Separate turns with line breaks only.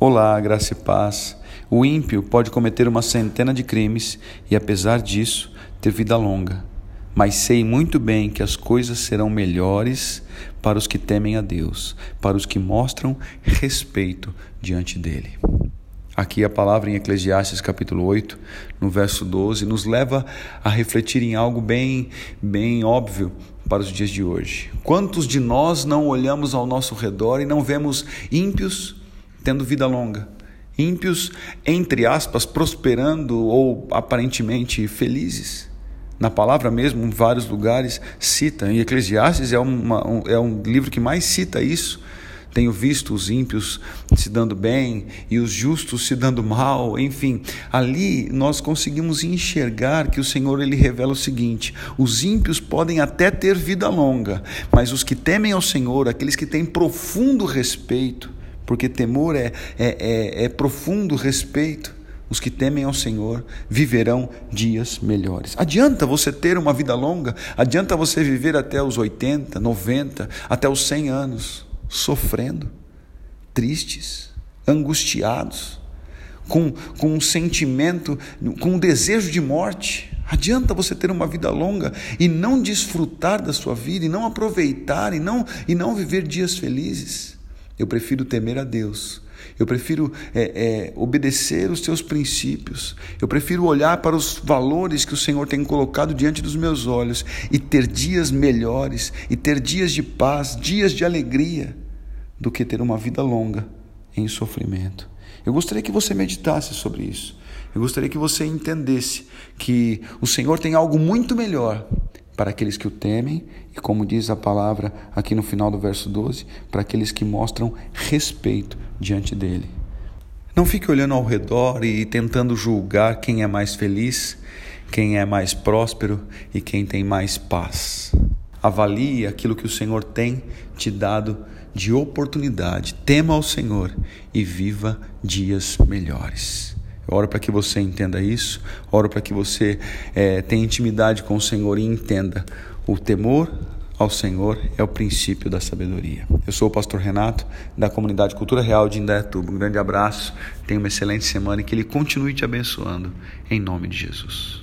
Olá, graça e paz. O ímpio pode cometer uma centena de crimes e, apesar disso, ter vida longa. Mas sei muito bem que as coisas serão melhores para os que temem a Deus, para os que mostram respeito diante dele. Aqui a palavra em Eclesiastes capítulo 8, no verso 12, nos leva a refletir em algo bem, bem óbvio para os dias de hoje. Quantos de nós não olhamos ao nosso redor e não vemos ímpios tendo vida longa? Ímpios, entre aspas, prosperando ou aparentemente felizes? Na palavra mesmo, em vários lugares, cita, e Eclesiastes é, uma, um, é um livro que mais cita isso tenho visto os ímpios se dando bem e os justos se dando mal, enfim, ali nós conseguimos enxergar que o Senhor ele revela o seguinte: os ímpios podem até ter vida longa, mas os que temem ao Senhor, aqueles que têm profundo respeito, porque temor é, é, é, é profundo respeito. Os que temem ao Senhor viverão dias melhores. Adianta você ter uma vida longa? Adianta você viver até os 80, 90, até os 100 anos? sofrendo, tristes, angustiados, com, com um sentimento, com um desejo de morte. Adianta você ter uma vida longa e não desfrutar da sua vida, e não aproveitar, e não, e não viver dias felizes. Eu prefiro temer a Deus. Eu prefiro é, é, obedecer os teus princípios. Eu prefiro olhar para os valores que o Senhor tem colocado diante dos meus olhos e ter dias melhores, e ter dias de paz, dias de alegria do que ter uma vida longa em sofrimento. Eu gostaria que você meditasse sobre isso. Eu gostaria que você entendesse que o Senhor tem algo muito melhor para aqueles que o temem e, como diz a palavra aqui no final do verso 12, para aqueles que mostram respeito diante dele. Não fique olhando ao redor e tentando julgar quem é mais feliz, quem é mais próspero e quem tem mais paz. Avalie aquilo que o Senhor tem te dado de oportunidade. Tema ao Senhor e viva dias melhores. Oro para que você entenda isso, oro para que você é, tenha intimidade com o Senhor e entenda o temor ao Senhor é o princípio da sabedoria. Eu sou o pastor Renato, da comunidade Cultura Real de Indaiatuba. Um grande abraço, tenha uma excelente semana e que Ele continue te abençoando, em nome de Jesus.